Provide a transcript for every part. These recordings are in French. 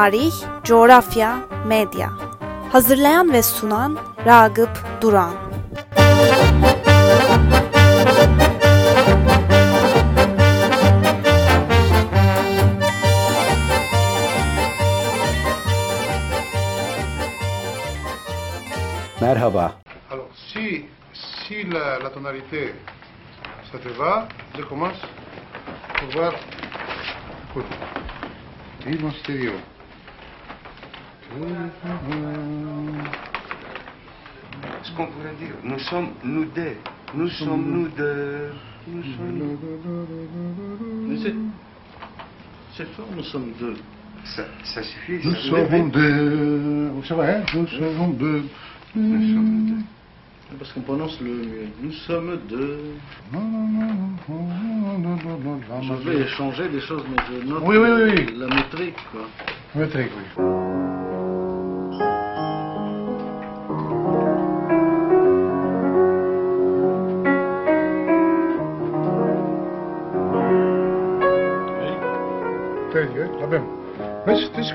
tarih, coğrafya, medya. Hazırlayan ve sunan Ragıp Duran. Merhaba. Alors, si, si la, la tonalité, ça te va, je commence pour voir. Écoute, vive mon stéréo. Ce qu'on pourrait dire, nous sommes nous deux. Nous sommes nous deux. Nous sommes nous c'est. C'est fort, nous sommes deux. Ça, ça suffit. Nous ça sommes deux. C'est vrai, hein, nous sommes deux. Nous sommes deux. Parce qu'on prononce le mieux. Nous sommes deux. Je vais changer des choses, mais je note oui, oui, oui. la métrique, quoi. Métrique, oui.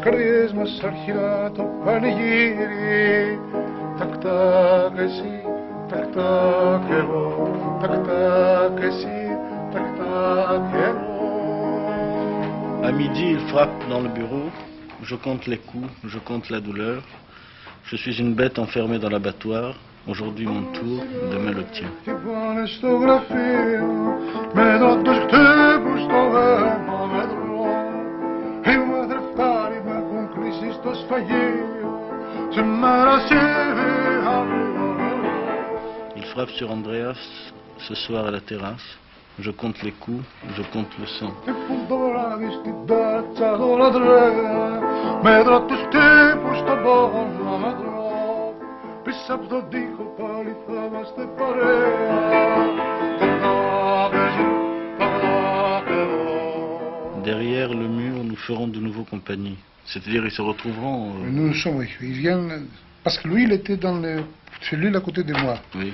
καρδιές μας αρχιά το πανηγύρι Τακ τακ εσύ, τακ τακ εγώ Τακ τακ εσύ, τακ τακ εγώ À midi, il frappe dans le bureau. Je compte les coups, je compte la douleur. Je suis une bête enfermée dans l'abattoir. Aujourd'hui mon tour, demain le tien. frappe sur Andreas ce soir à la terrasse. Je compte les coups, je compte le sang. Derrière le mur, nous ferons de nouveau compagnie. C'est-à-dire, ils se retrouveront. Euh, nous nous sommes, oui. Ils viennent. Parce que lui, il était dans le. Celui à côté de moi. Oui.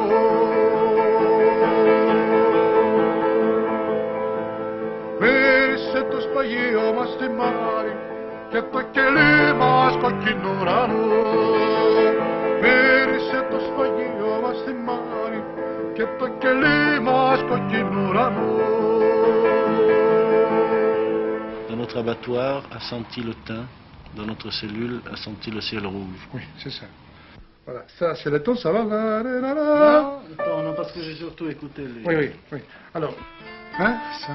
senti le thym. Dans notre cellule, a senti le ciel rouge. Oui, c'est ça. Voilà, ça c'est le ton, ça va. Attends, non, parce que j'ai surtout écouté les. Oui, oui, oui. Alors, hein ça,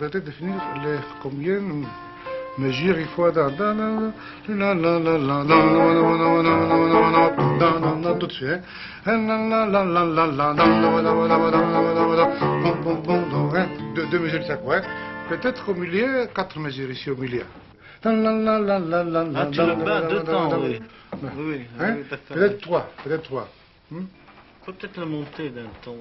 d'aller définir les combien mesure il faut dans tout de suite. Deux, deux mesures chaque fois. Peut-être au milieu, quatre mesures ici au milieu. Ah, tu le bats deux temps, oui. oui, hein? oui peut-être trois, peut-être trois. Hmm? Faut peut-être le monter d'un ton.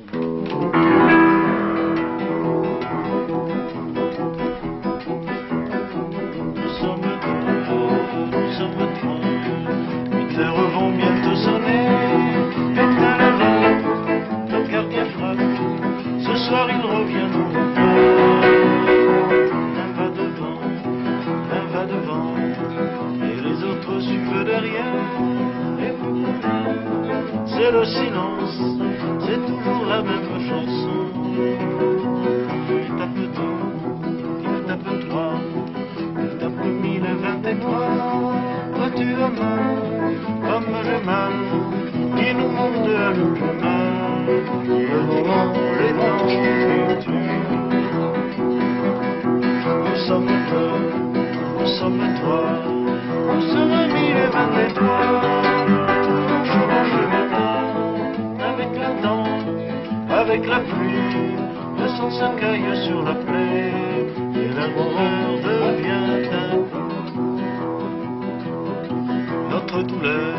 le silence, c'est toujours la même chanson. Il tape deux, il tape trois, il tape mille et trois. Toi tu as mal, comme j'ai mal, qui nous monte à nous, je mal. Notre douleur,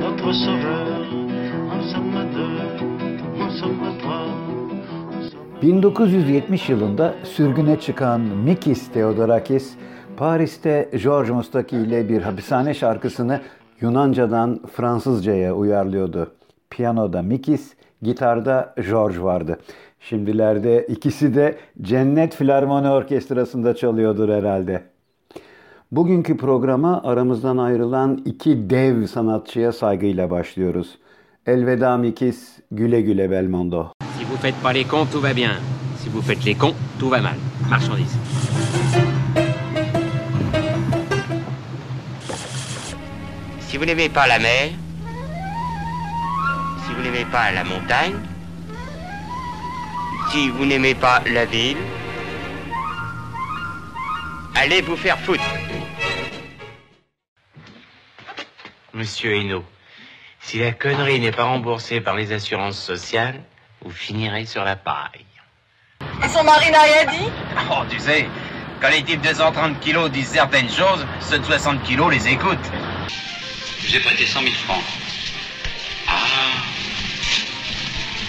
notre sauveur, nous sommes deux, nous sommes trois. nous sommes- 1970 yılında sürgüne çıkan Mikis Theodorakis, Paris'te George Mustaki ile bir hapishane şarkısını Yunancadan Fransızcaya uyarlıyordu. Piyanoda Mikis, gitarda George vardı. Şimdilerde ikisi de Cennet Filarmoni Orkestrası'nda çalıyordur herhalde. Bugünkü programa aramızdan ayrılan iki dev sanatçıya saygıyla başlıyoruz. Elveda Mikis, güle güle Belmondo. Si vous faites pas les cons, tout va bien. Si vous faites les cons, tout va mal. Marchandise. Si vous n'aimez pas la mer, si vous n'aimez pas la montagne, si vous n'aimez pas la ville, allez vous faire foutre. Monsieur Hainaut, si la connerie n'est pas remboursée par les assurances sociales, vous finirez sur la paille. Et son mari n'a rien dit? Oh, tu sais, quand les types de 130 kilos disent certaines choses, ceux de 60 kilos les écoutent. J'ai prêté 100 000 francs. Ah.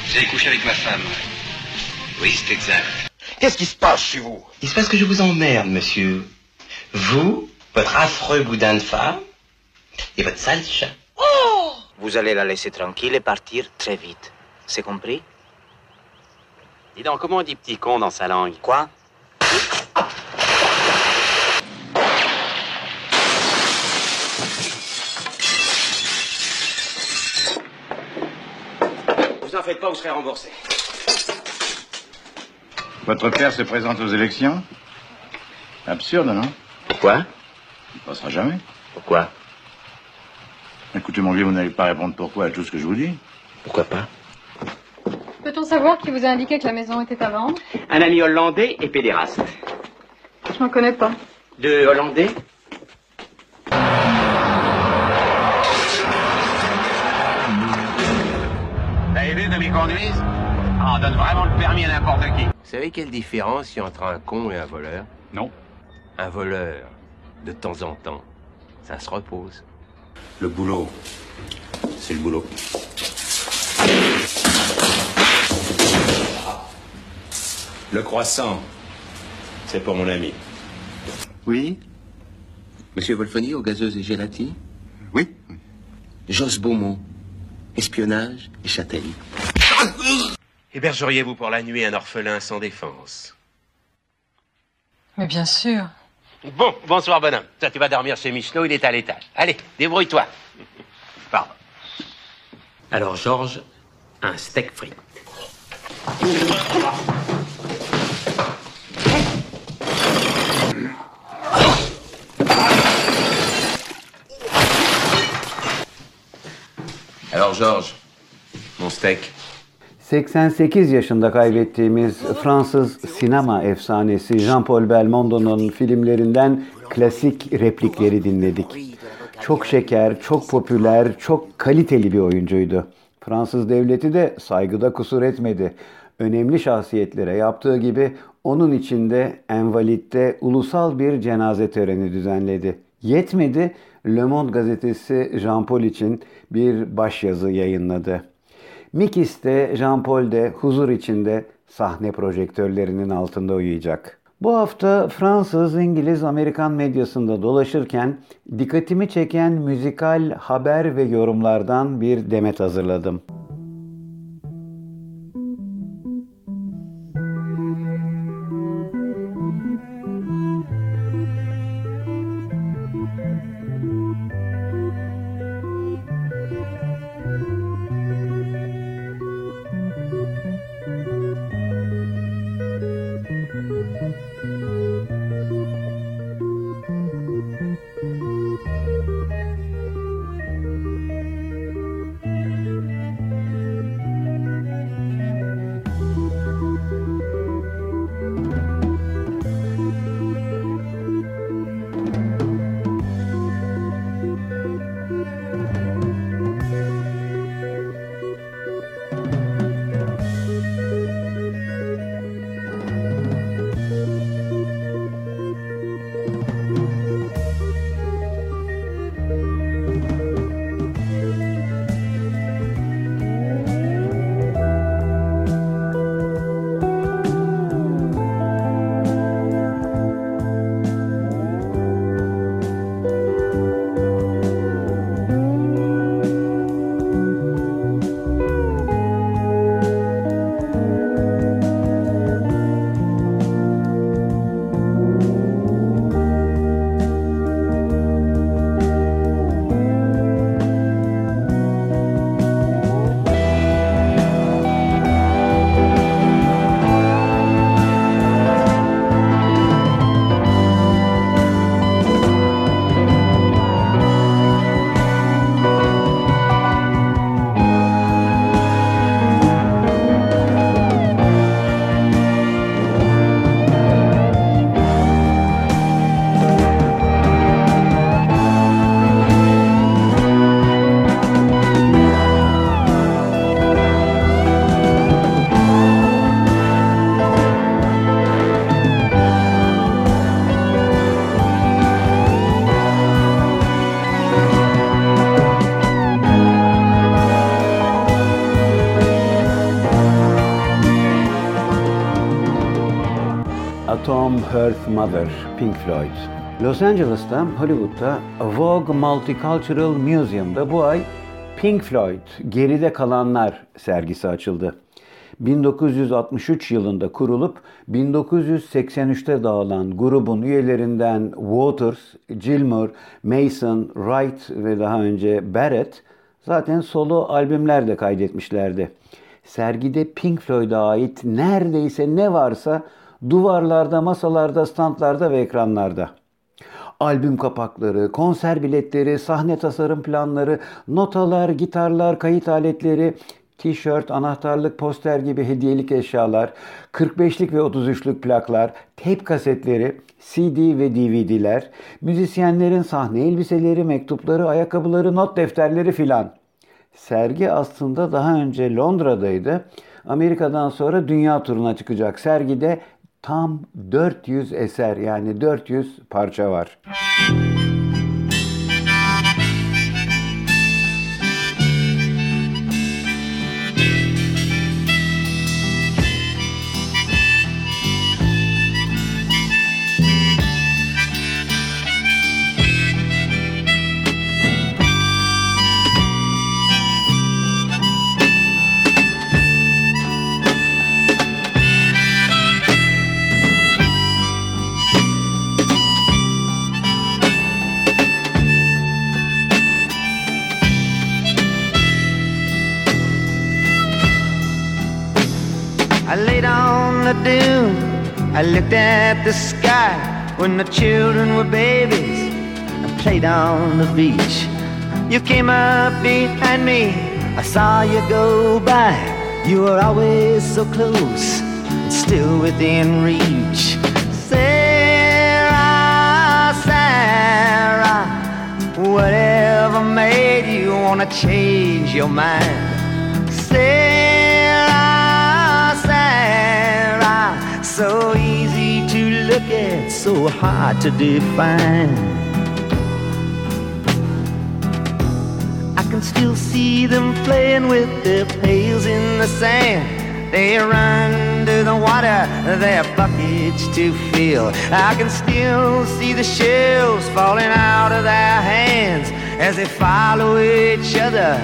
Vous avez couché avec ma femme. Oui, c'est exact. Qu'est-ce qui se passe chez vous? Il se passe que je vous emmerde, monsieur. Vous, votre affreux boudin de femme, et votre sale chat. Oh Vous allez la laisser tranquille et partir très vite. C'est compris? Dis donc, comment on dit petit con dans sa langue? Quoi? Vous en faites pas, vous serez remboursé. Votre père se présente aux élections Absurde, non Pourquoi Il ne passera jamais. Pourquoi Écoutez, mon vieux, vous n'allez pas répondre pourquoi à tout ce que je vous dis. Pourquoi pas Peut-on savoir qui vous a indiqué que la maison était à vendre Un ami hollandais et pédéraste. Je n'en connais pas. De hollandais Vous avez vu comme ils conduisent Ah, on donne vraiment le permis à n'importe qui. Vous savez quelle différence il y a entre un con et un voleur? Non. Un voleur, de temps en temps, ça se repose. Le boulot, c'est le boulot. Le croissant, c'est pour mon ami. Oui? Monsieur Wolfoni aux gazeuses et gélatines Oui Josse Beaumont, espionnage et châtaigne. Hébergeriez-vous pour la nuit un orphelin sans défense Mais bien sûr. Bon, bonsoir bonhomme. Toi, tu vas dormir chez Michelot, il est à l'étage. Allez, débrouille-toi. Pardon. Alors, Georges, un steak frit. Alors Georges, mon steak. 88 yaşında kaybettiğimiz Fransız sinema efsanesi Jean-Paul Belmondo'nun filmlerinden klasik replikleri dinledik. Çok şeker, çok popüler, çok kaliteli bir oyuncuydu. Fransız devleti de saygıda kusur etmedi. Önemli şahsiyetlere yaptığı gibi onun için de Envalit'te ulusal bir cenaze töreni düzenledi. Yetmedi, Le Monde gazetesi Jean-Paul için bir başyazı yayınladı. Mikis de Jean-Paul de huzur içinde sahne projektörlerinin altında uyuyacak. Bu hafta Fransız, İngiliz, Amerikan medyasında dolaşırken dikkatimi çeken müzikal haber ve yorumlardan bir demet hazırladım. Mother, Pink Floyd. Los Angeles'ta, Hollywood'da Vogue Multicultural Museum'da bu ay Pink Floyd, Geride Kalanlar sergisi açıldı. 1963 yılında kurulup 1983'te dağılan grubun üyelerinden Waters, Gilmour, Mason, Wright ve daha önce Barrett zaten solo albümler de kaydetmişlerdi. Sergide Pink Floyd'a ait neredeyse ne varsa duvarlarda, masalarda, standlarda ve ekranlarda. Albüm kapakları, konser biletleri, sahne tasarım planları, notalar, gitarlar, kayıt aletleri, tişört, anahtarlık, poster gibi hediyelik eşyalar, 45'lik ve 33'lük plaklar, tape kasetleri, CD ve DVD'ler, müzisyenlerin sahne elbiseleri, mektupları, ayakkabıları, not defterleri filan. Sergi aslında daha önce Londra'daydı. Amerika'dan sonra dünya turuna çıkacak. Sergide tam 400 eser yani 400 parça var. On the dune. I looked at the sky when the children were babies. I played on the beach. You came up behind me. I saw you go by. You were always so close, still within reach. Sarah, Sarah, whatever made you wanna change your mind? Sarah, so easy to look at, so hard to define. I can still see them playing with their pails in the sand. They run to the water, their buckets to fill. I can still see the shells falling out of their hands as they follow each other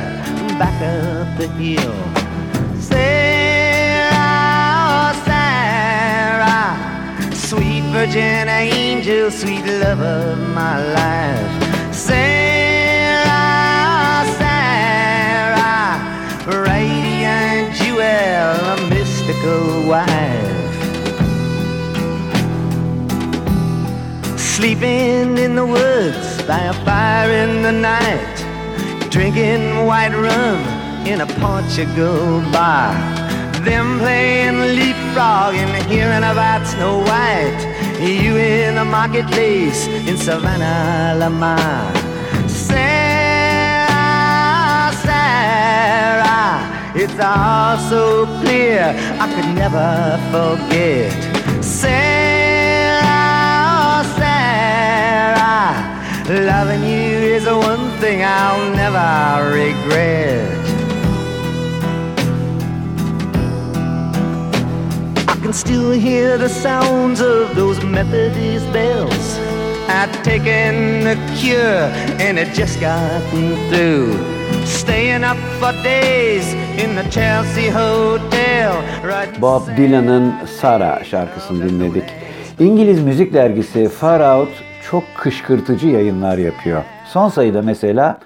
back up the hill. Virgin angel, sweet love of my life. Sarah, Sarah, radiant jewel, a mystical wife. Sleeping in the woods by a fire in the night, drinking white rum in a Portugal bar. Them playing leapfrog and hearing about Snow White. Marketplace in Savannah, Lamar. Sarah, Sarah, it's all so clear I could never forget. Sarah, Sarah, loving you is the one thing I'll never regret. Can still hear the sounds of those Methodist bells. I'd taken the cure and it just gotten through. Staying up for days in the Chelsea Hotel. Right Bob Dylan'ın Sara şarkısını dinledik. İngiliz müzik dergisi Far Out çok kışkırtıcı yayınlar yapıyor. Son sayıda mesela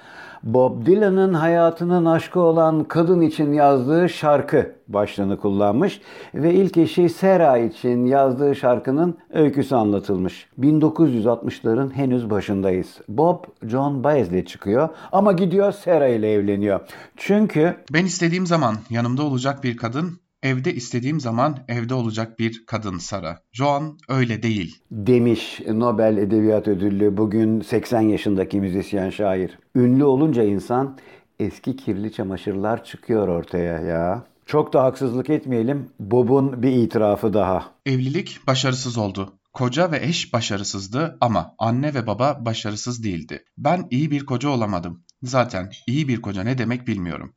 Bob Dylan'ın hayatının aşkı olan kadın için yazdığı şarkı başlığını kullanmış ve ilk eşi Sarah için yazdığı şarkının öyküsü anlatılmış. 1960'ların henüz başındayız. Bob John Baez'le çıkıyor ama gidiyor Sarah ile evleniyor. Çünkü Ben istediğim zaman yanımda olacak bir kadın, evde istediğim zaman evde olacak bir kadın Sara. Joan öyle değil. demiş Nobel Edebiyat Ödüllü bugün 80 yaşındaki müzisyen şair. Ünlü olunca insan eski kirli çamaşırlar çıkıyor ortaya ya. Çok da haksızlık etmeyelim. Bob'un bir itirafı daha. Evlilik başarısız oldu. Koca ve eş başarısızdı ama anne ve baba başarısız değildi. Ben iyi bir koca olamadım. Zaten iyi bir koca ne demek bilmiyorum.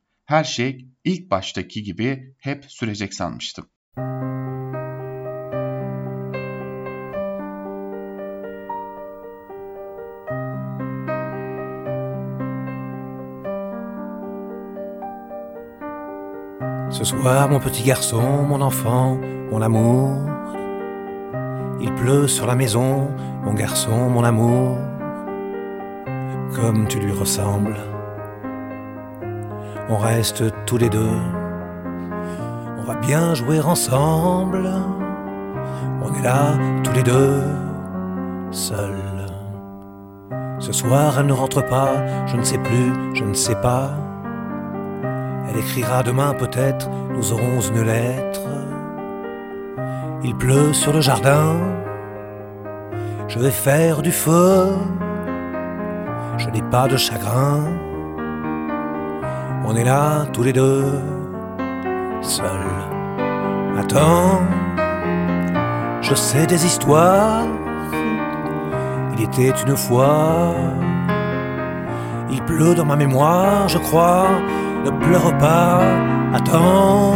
Ce soir, mon petit garçon, mon enfant, mon amour. Il pleut sur la maison, mon garçon, mon amour. Comme tu lui ressembles. On reste tous les deux, on va bien jouer ensemble. On est là tous les deux, seuls. Ce soir, elle ne rentre pas, je ne sais plus, je ne sais pas. Elle écrira demain peut-être, nous aurons une lettre. Il pleut sur le jardin, je vais faire du feu. Je n'ai pas de chagrin, on est là tous les deux, seuls. Attends, je sais des histoires. Il était une fois. Il pleut dans ma mémoire, je crois. Ne pleure pas, attends.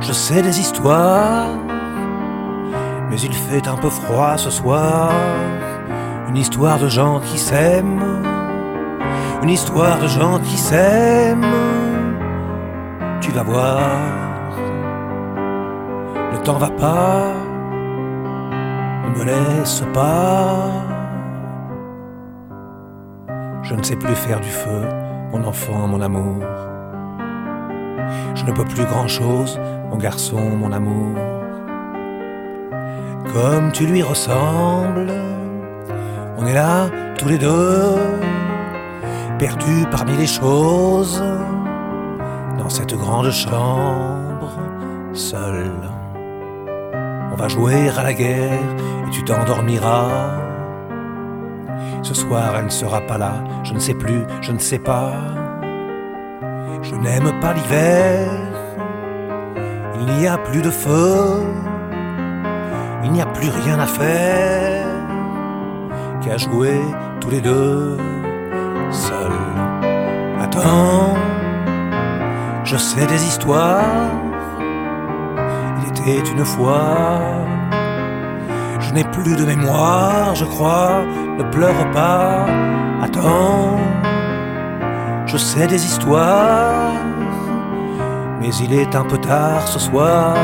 Je sais des histoires. Mais il fait un peu froid ce soir. Une histoire de gens qui s'aiment. Une histoire de gens qui s'aiment. Tu vas voir. Ne t'en va pas. Ne me laisse pas. Je ne sais plus faire du feu, mon enfant, mon amour. Je ne peux plus grand-chose, mon garçon, mon amour. Comme tu lui ressembles, on est là tous les deux, perdus parmi les choses, dans cette grande chambre, seul. On va jouer à la guerre et tu t'endormiras. Ce soir, elle ne sera pas là, je ne sais plus, je ne sais pas. Je n'aime pas l'hiver, il n'y a plus de feu, il n'y a plus rien à faire qu'à jouer tous les deux seuls. Attends, je sais des histoires, il était une fois. Je n'ai plus de mémoire, je crois, ne pleure pas, attends, je sais des histoires, mais il est un peu tard ce soir,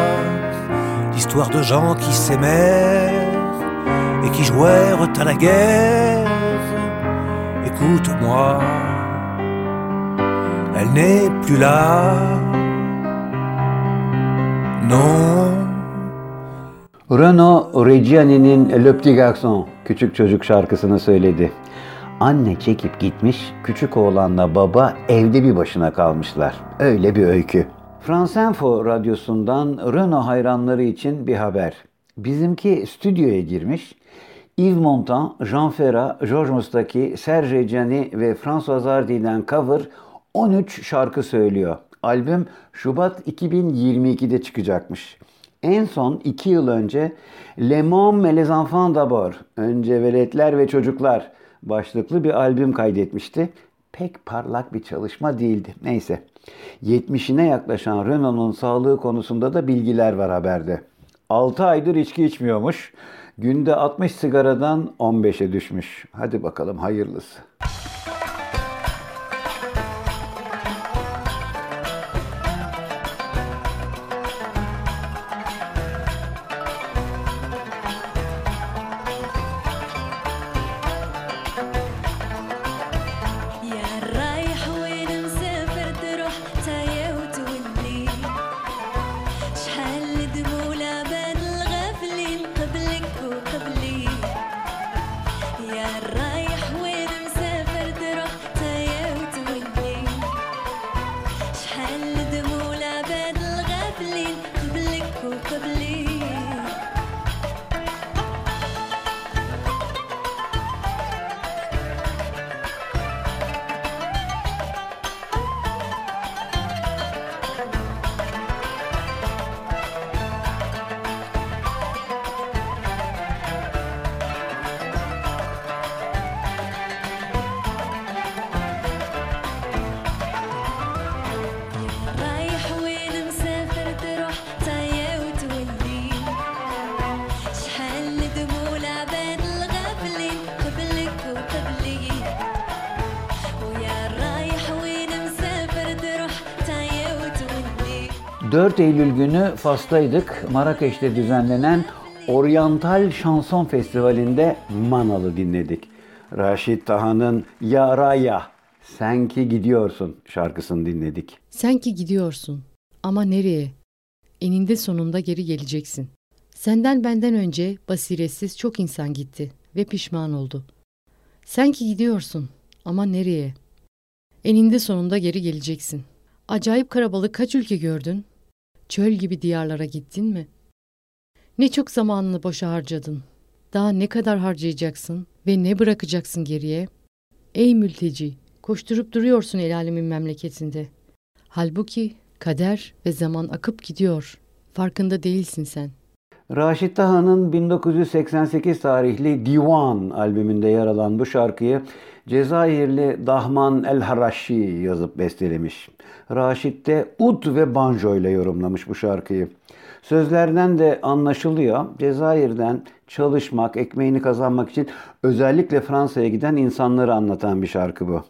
l'histoire de gens qui s'aimèrent et qui jouèrent à la guerre. Écoute-moi, elle n'est plus là, non. Renaud Reggiani'nin Le Petit Garçon küçük çocuk şarkısını söyledi. Anne çekip gitmiş, küçük oğlanla baba evde bir başına kalmışlar. Öyle bir öykü. France Info radyosundan Renault hayranları için bir haber. Bizimki stüdyoya girmiş. Yves Montand, Jean Ferrat, Georges Mustaki, Serge Gianni ve François Hardy'den cover 13 şarkı söylüyor. Albüm Şubat 2022'de çıkacakmış. En son 2 yıl önce Le Môme et les Enfants d'abord, önce veletler ve çocuklar başlıklı bir albüm kaydetmişti. Pek parlak bir çalışma değildi. Neyse. 70'ine yaklaşan Renault'un sağlığı konusunda da bilgiler var haberde. 6 aydır içki içmiyormuş. Günde 60 sigaradan 15'e düşmüş. Hadi bakalım hayırlısı. 4 Eylül günü Fas'taydık. Marrakeş'te düzenlenen Oriental Şanson Festivali'nde Manalı dinledik. Raşit Taha'nın Ya Raya, Sen ki gidiyorsun şarkısını dinledik. Sen ki gidiyorsun ama nereye? Eninde sonunda geri geleceksin. Senden benden önce basiretsiz çok insan gitti ve pişman oldu. Sen ki gidiyorsun ama nereye? Eninde sonunda geri geleceksin. Acayip karabalık kaç ülke gördün? Çöl gibi diyarlara gittin mi? Ne çok zamanını boşa harcadın. Daha ne kadar harcayacaksın ve ne bırakacaksın geriye? Ey mülteci, koşturup duruyorsun el alemin memleketinde. Halbuki kader ve zaman akıp gidiyor. Farkında değilsin sen. Raşit Taha'nın 1988 tarihli Divan albümünde yer alan bu şarkıyı Cezayirli Dahman El Harashi yazıp bestelemiş. Raşit de ud ve banjo ile yorumlamış bu şarkıyı. Sözlerden de anlaşılıyor. Cezayir'den çalışmak, ekmeğini kazanmak için özellikle Fransa'ya giden insanları anlatan bir şarkı bu.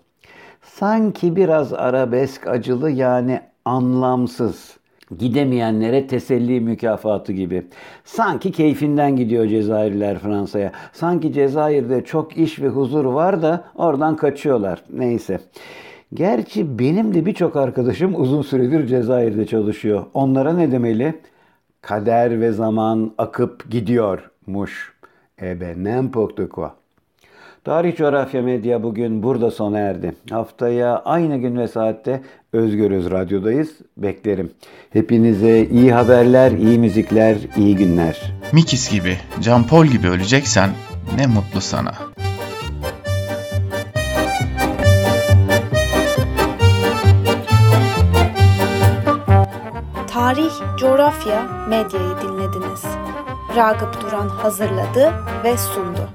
Sanki biraz arabesk acılı yani anlamsız. Gidemeyenlere teselli mükafatı gibi. Sanki keyfinden gidiyor Cezayirliler Fransa'ya. Sanki Cezayir'de çok iş ve huzur var da oradan kaçıyorlar. Neyse. Gerçi benim de birçok arkadaşım uzun süredir Cezayir'de çalışıyor. Onlara ne demeli? Kader ve zaman akıp gidiyormuş. E ben n'importe quoi. Tarih Coğrafya Medya bugün burada sona erdi. Haftaya aynı gün ve saatte Özgürüz Radyo'dayız. Beklerim. Hepinize iyi haberler, iyi müzikler, iyi günler. Mikis gibi, Jean Paul gibi öleceksen ne mutlu sana. Tarih, coğrafya, medyayı dinlediniz. Ragıp Duran hazırladı ve sundu.